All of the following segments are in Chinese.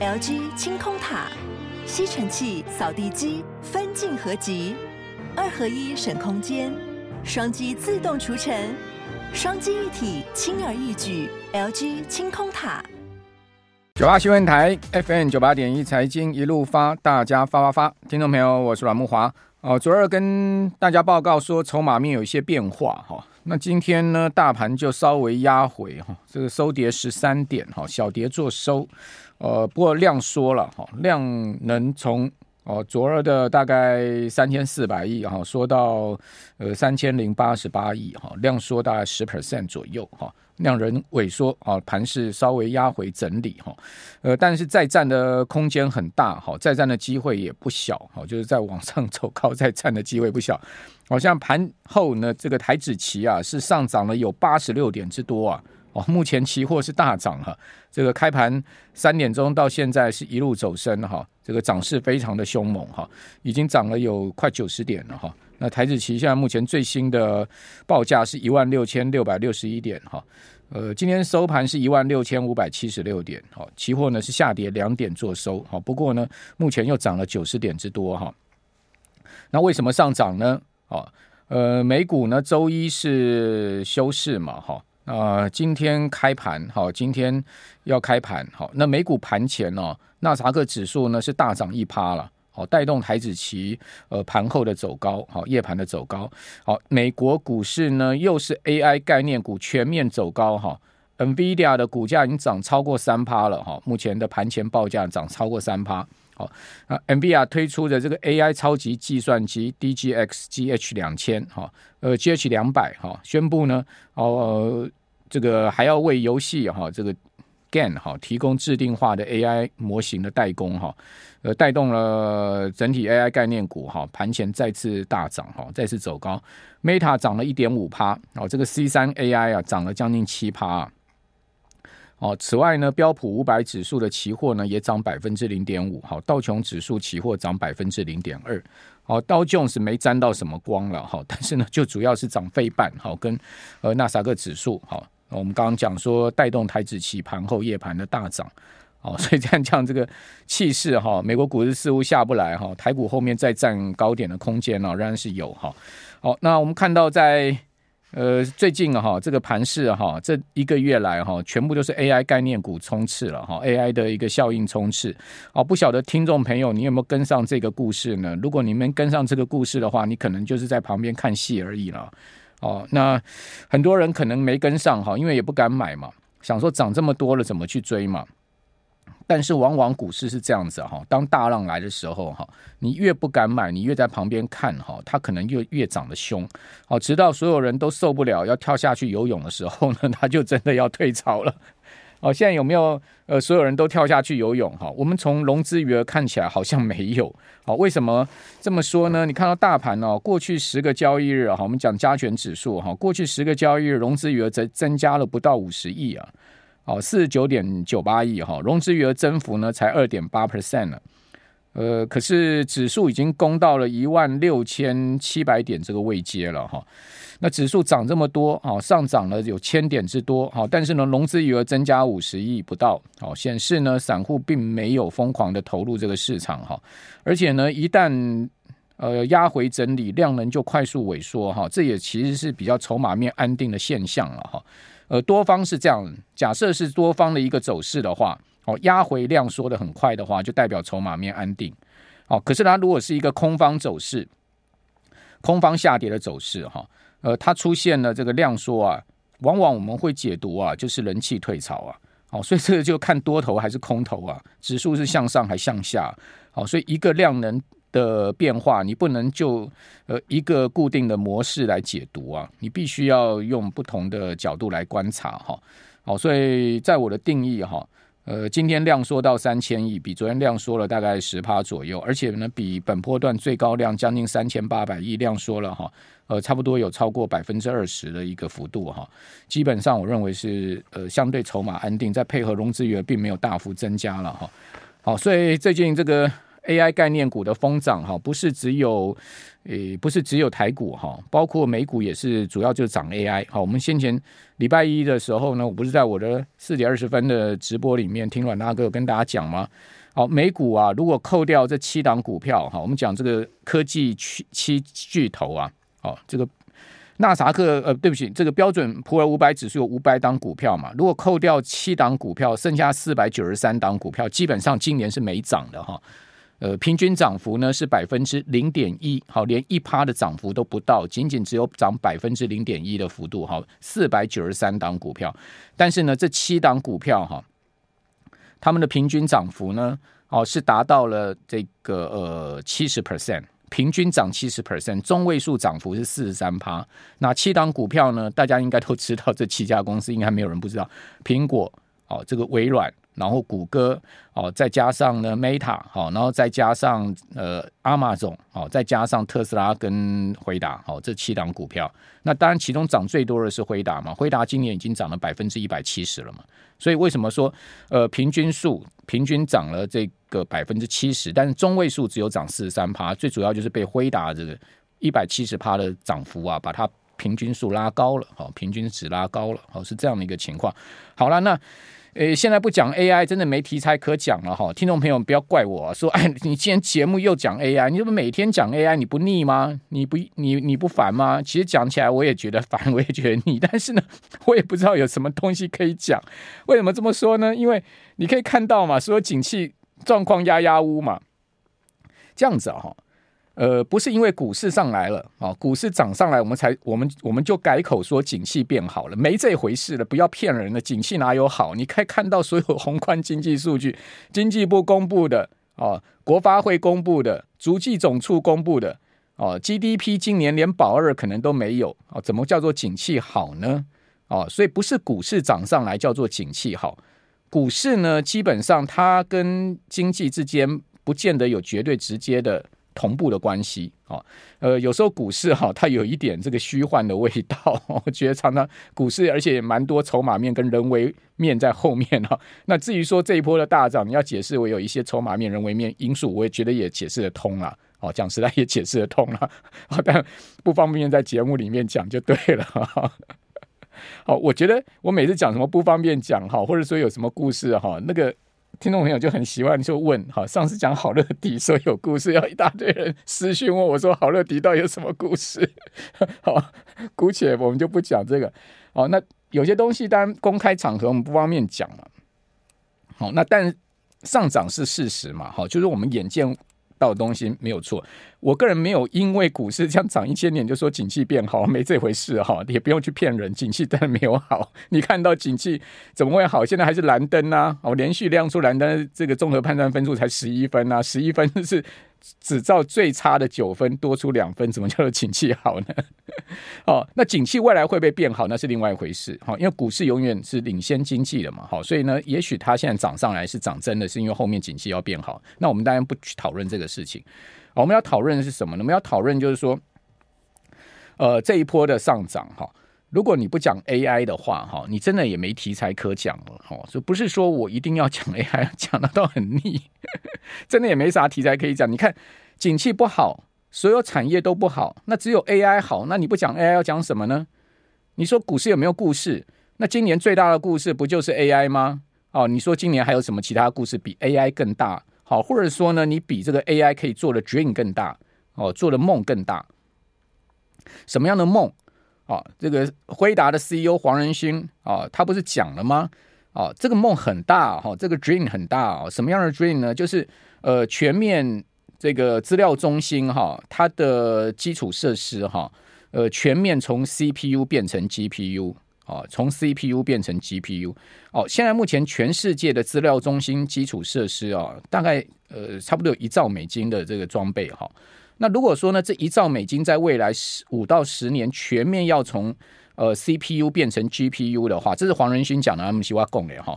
LG 清空塔，吸尘器、扫地机分镜合集，二合一省空间，双击自动除尘，双击一体轻而易举。LG 清空塔。九八新闻台 FM 九八点一财经一路发，大家发发发，听众朋友，我是阮慕华。哦，昨儿跟大家报告说，筹码面有一些变化哈。那今天呢，大盘就稍微压回哈，这个收跌十三点哈，小跌做收。呃，不过量缩了哈，量能从哦昨儿的大概三千四百亿哈，缩到呃三千零八十八亿哈，量缩大概十 percent 左右哈。量能萎缩啊，盘势稍微压回整理哈，呃，但是再战的空间很大哈，再战的机会也不小哈，就是在往上走高再战的机会不小。好像盘后呢，这个台指期啊是上涨了有八十六点之多啊，哦，目前期货是大涨哈，这个开盘三点钟到现在是一路走升哈，这个涨势非常的凶猛哈，已经涨了有快九十点了哈。那台子期现在目前最新的报价是一万六千六百六十一点哈，呃，今天收盘是一万六千五百七十六点，好，期货呢是下跌两点做收，好，不过呢目前又涨了九十点之多哈。那为什么上涨呢？哦，呃，美股呢周一是休市嘛，哈，啊，今天开盘，好，今天要开盘，好，那美股盘前呢，纳斯克指数呢是大涨一趴了。好，带动台指期呃盘后的走高，好，夜盘的走高。好，美国股市呢又是 AI 概念股全面走高哈，NVIDIA 的股价已经涨超过三趴了哈，目前的盘前报价涨超过三趴。好，那 NVIDIA 推出的这个 AI 超级计算机 DGX GH 两千哈，呃 GH 两百哈，宣布呢哦这个还要为游戏哈这个。GAN 哈提供制定化的 AI 模型的代工哈，呃带动了整体 AI 概念股哈盘前再次大涨哈，再次走高。Meta 涨了一点五趴哦，这个 C 三 AI 啊涨了将近七趴哦。此外呢，标普五百指数的期货呢也涨百分之零点五，好，道琼指数期货涨百分之零点二，好，道琼是没沾到什么光了哈，但是呢就主要是涨费半好跟呃纳斯达克指数好。我们刚刚讲说带动台指期盘后夜盘的大涨，哦，所以这样讲这个气势哈，美国股市似乎下不来哈，台股后面再站高点的空间呢仍然是有哈。好，那我们看到在呃最近哈这个盘势哈这一个月来哈全部都是 AI 概念股冲刺了哈，AI 的一个效应冲刺。哦，不晓得听众朋友你有没有跟上这个故事呢？如果你们跟上这个故事的话，你可能就是在旁边看戏而已了。哦，那很多人可能没跟上哈，因为也不敢买嘛，想说涨这么多了怎么去追嘛？但是往往股市是这样子哈，当大浪来的时候哈，你越不敢买，你越在旁边看哈，它可能越越涨得凶，好，直到所有人都受不了要跳下去游泳的时候呢，它就真的要退潮了。哦，现在有没有呃，所有人都跳下去游泳哈？我们从融资余额看起来好像没有。好，为什么这么说呢？你看到大盘哦，过去十个交易日哈，我们讲加权指数哈，过去十个交易日融资余额增增加了不到五十亿啊，哦，四十九点九八亿哈，融资余额增幅呢才二点八 percent 了。呃，可是指数已经攻到了一万六千七百点这个位阶了哈。那指数涨这么多啊，上涨了有千点之多，好，但是呢，融资余额增加五十亿不到，好，显示呢，散户并没有疯狂的投入这个市场哈，而且呢，一旦呃压回整理，量能就快速萎缩哈，这也其实是比较筹码面安定的现象了哈，呃，多方是这样，假设是多方的一个走势的话，哦，压回量缩的很快的话，就代表筹码面安定，哦，可是它如果是一个空方走势，空方下跌的走势哈。呃，它出现了这个量缩啊，往往我们会解读啊，就是人气退潮啊，哦，所以这个就看多头还是空头啊，指数是向上还向下，哦，所以一个量能的变化，你不能就呃一个固定的模式来解读啊，你必须要用不同的角度来观察哈，好，所以在我的定义哈。呃，今天量缩到三千亿，比昨天量缩了大概十趴左右，而且呢，比本波段最高量将近三千八百亿量缩了哈，呃，差不多有超过百分之二十的一个幅度哈。基本上，我认为是呃相对筹码安定，再配合融资余额并没有大幅增加了哈。好，所以最近这个 AI 概念股的疯涨哈，不是只有，诶，不是只有台股哈，包括美股也是，主要就是涨 AI。好，我们先前礼拜一的时候呢，我不是在我的四点二十分的直播里面听阮大哥跟大家讲吗？好，美股啊，如果扣掉这七档股票哈，我们讲这个科技七七巨头啊，好，这个。纳萨克，呃，对不起，这个标准普尔五百指数有五百档股票嘛？如果扣掉七档股票，剩下四百九十三档股票，基本上今年是没涨的哈。呃，平均涨幅呢是百分之零点一，好，连一趴的涨幅都不到，仅仅只有涨百分之零点一的幅度哈。四百九十三档股票，但是呢，这七档股票哈，他们的平均涨幅呢，哦，是达到了这个呃七十 percent。平均涨七十 percent，中位数涨幅是四十三趴。那七档股票呢？大家应该都知道，这七家公司应该没有人不知道。苹果哦，这个微软，然后谷歌哦，再加上呢 Meta 好，然后再加上呃 Amazon 哦，再加上特斯拉跟辉达哦，这七档股票。那当然，其中涨最多的是辉达嘛。辉达今年已经涨了百分之一百七十了嘛。所以为什么说呃平均数平均涨了这个百分之七十，但是中位数只有涨四十三趴，最主要就是被辉达这个一百七十趴的涨幅啊，把它平均数拉高了，好，平均值拉高了，好，是这样的一个情况。好了，那。诶，现在不讲 AI，真的没题材可讲了哈。听众朋友不要怪我啊，说哎，你今天节目又讲 AI，你怎么每天讲 AI，你不腻吗？你不你你不烦吗？其实讲起来我也觉得烦，我也觉得腻，但是呢，我也不知道有什么东西可以讲。为什么这么说呢？因为你可以看到嘛，说景气状况压压乌嘛，这样子啊。呃，不是因为股市上来了啊，股市涨上来，我们才我们我们就改口说景气变好了，没这回事了，不要骗人了，景气哪有好？你可以看到所有宏观经济数据，经济部公布的啊，国发会公布的，足迹总处公布的哦，GDP 今年连保二可能都没有啊，怎么叫做景气好呢？哦，所以不是股市涨上来叫做景气好，股市呢，基本上它跟经济之间不见得有绝对直接的。同步的关系啊，呃，有时候股市哈，它有一点这个虚幻的味道。我觉得常常股市，而且也蛮多筹码面跟人为面在后面哈。那至于说这一波的大涨，你要解释我有一些筹码面、人为面因素，我也觉得也解释得通了。哦，讲实在也解释得通了，但不方便在节目里面讲就对了。好，我觉得我每次讲什么不方便讲哈，或者说有什么故事哈，那个。听众朋友就很喜欢就问，好，上次讲好乐迪说有故事，要一大堆人私讯问我说好乐迪到底有什么故事？好，姑且我们就不讲这个。好，那有些东西当然公开场合我们不方便讲嘛。好，那但上涨是事实嘛？好，就是我们眼见。到的东西没有错，我个人没有因为股市这样涨一千年就说景气变好，没这回事哈，也不用去骗人，景气当然没有好。你看到景气怎么会好？现在还是蓝灯呐，我，连续亮出蓝灯，这个综合判断分数才十一分呐，十一分是。只照最差的九分多出两分，怎么叫做景气好呢？哦，那景气未来会不会变好？那是另外一回事。好，因为股市永远是领先经济的嘛。好，所以呢，也许它现在涨上来是涨真的，是因为后面景气要变好。那我们当然不去讨论这个事情。我们要讨论的是什么呢？我们要讨论就是说，呃，这一波的上涨哈。如果你不讲 AI 的话，哈，你真的也没题材可讲了，哈。所以不是说我一定要讲 AI，讲的都很腻，真的也没啥题材可以讲。你看，景气不好，所有产业都不好，那只有 AI 好，那你不讲 AI 要讲什么呢？你说股市有没有故事？那今年最大的故事不就是 AI 吗？哦，你说今年还有什么其他故事比 AI 更大？好，或者说呢，你比这个 AI 可以做的 dream 更大，哦，做的梦更大？什么样的梦？啊，这个辉达的 CEO 黄仁勋啊，他不是讲了吗？啊，这个梦很大哈，这个 dream 很大啊。什么样的 dream 呢？就是呃，全面这个资料中心哈，它的基础设施哈，呃，全面从 CPU 变成 GPU 啊，从 CPU 变成 GPU。哦，现在目前全世界的资料中心基础设施啊，大概呃，差不多有一兆美金的这个装备哈。那如果说呢，这一兆美金在未来十五到十年全面要从呃 CPU 变成 GPU 的话，这是黄仁勋讲的，他们希望共的哈。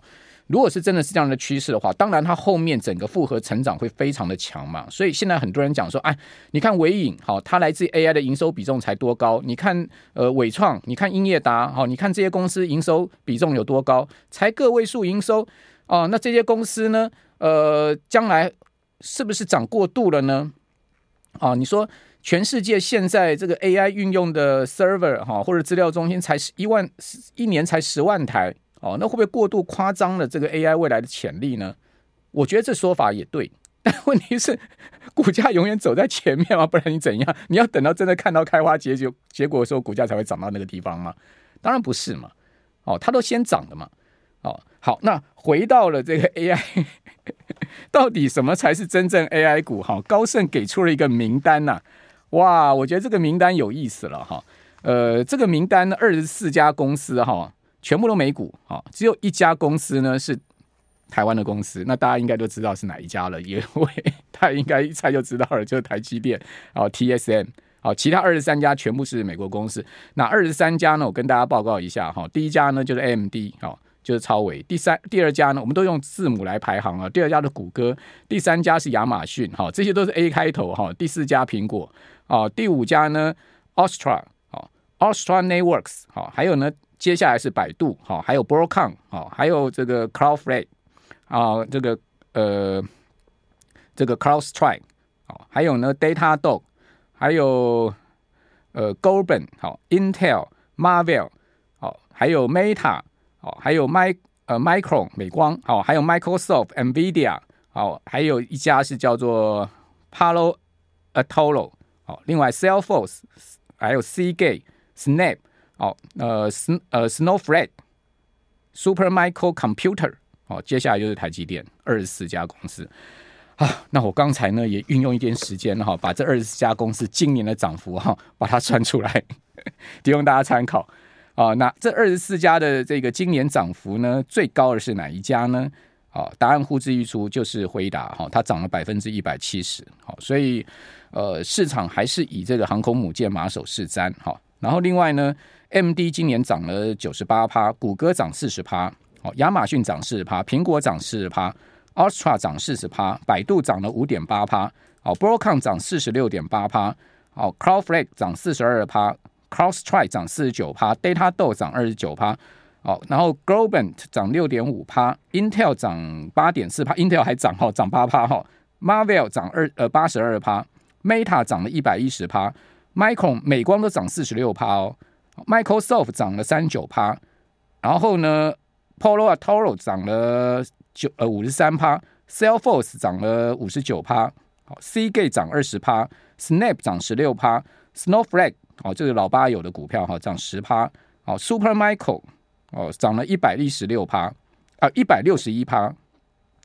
如果是真的是这样的趋势的话，当然它后面整个复合成长会非常的强嘛。所以现在很多人讲说，哎，你看伟影好，它来自 AI 的营收比重才多高？你看呃伟创，你看英业达好，你看这些公司营收比重有多高？才个位数营收哦。那这些公司呢，呃，将来。是不是涨过度了呢？啊，你说全世界现在这个 AI 运用的 server 哈，或者资料中心才一万一年才十万台哦，那会不会过度夸张了这个 AI 未来的潜力呢？我觉得这说法也对，但问题是股价永远走在前面吗？不然你怎样？你要等到真的看到开花结结结果的时候，股价才会涨到那个地方吗？当然不是嘛。哦，它都先涨的嘛。哦，好，那回到了这个 AI，到底什么才是真正 AI 股？哈，高盛给出了一个名单呐、哇，我觉得这个名单有意思了哈。呃，这个名单呢，二十四家公司哈，全部都美股啊，只有一家公司呢是台湾的公司，那大家应该都知道是哪一家了，因为他应该一猜就知道了，就是台积电啊，TSM。好，其他二十三家全部是美国公司。那二十三家呢？我跟大家报告一下哈。第一家呢就是 AMD，好，就是超微。第三、第二家呢，我们都用字母来排行啊。第二家的谷歌，第三家是亚马逊，哈，这些都是 A 开头哈。第四家苹果，啊，第五家呢 Astra，好，Astra Networks，好，还有呢，接下来是百度，好，还有 Broadcom，好，还有这个 Cloudflare，啊，这个呃，这个 CrowdStrike，好，还有呢 Datadog。还有呃，Goldman 好，Intel、Marvell 好，还有 Meta 哦，还有 Mi 呃 Micron 美光好，还有 Microsoft、Nvidia 好，还有一家是叫做 Palo Alto 好，另外 Salesforce 还有 Seagate、Snap 好，呃 Sn 呃 Snowflake、Supermicro Computer 好，接下来就是台积电二十四家公司。啊，那我刚才呢也运用一点时间哈，把这二十四家公司今年的涨幅哈，把它算出来，提供大家参考啊。那这二十四家的这个今年涨幅呢，最高的是哪一家呢？好，答案呼之欲出，就是辉达哈，它涨了百分之一百七十。好，所以呃，市场还是以这个航空母舰马首是瞻哈。然后另外呢，MD 今年涨了九十八趴，谷歌涨四十趴，好，亚马逊涨四十趴，苹果涨四十趴。Astra 涨四十趴，百度涨了五点八趴，好，Broadcom 涨四十六点八趴，好，Cloudflare 涨四十二趴，CrowdStrike 涨四十九趴，Data d o 涨二十九趴，好，然后 Globant 涨六点五趴，Intel 涨八点四趴，Intel 还涨哈，涨八趴哈，Marvell 涨二呃八十二趴，Meta 涨了一百一十趴，Micron 美光都涨四十六趴哦，Microsoft 涨了三九趴，然后呢，Palo Alto 涨了。九呃五十三趴，Salesforce 涨了五十九趴，好，Cgate 涨二十趴，Snap 涨十六趴，Snowflake 哦，这是老八有的股票哈涨十趴，好，Super Michael，哦涨了一百一十六趴，啊一百六十一趴，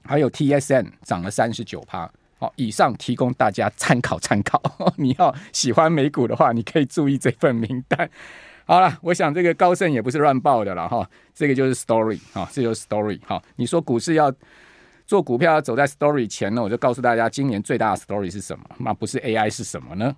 还有 TSM 涨了三十九趴，好，以上提供大家参考参考，你要喜欢美股的话，你可以注意这份名单。好了，我想这个高盛也不是乱报的了哈，这个就是 story 哈，这就是 story 哈。你说股市要做股票要走在 story 前呢，我就告诉大家，今年最大的 story 是什么？那不是 AI 是什么呢？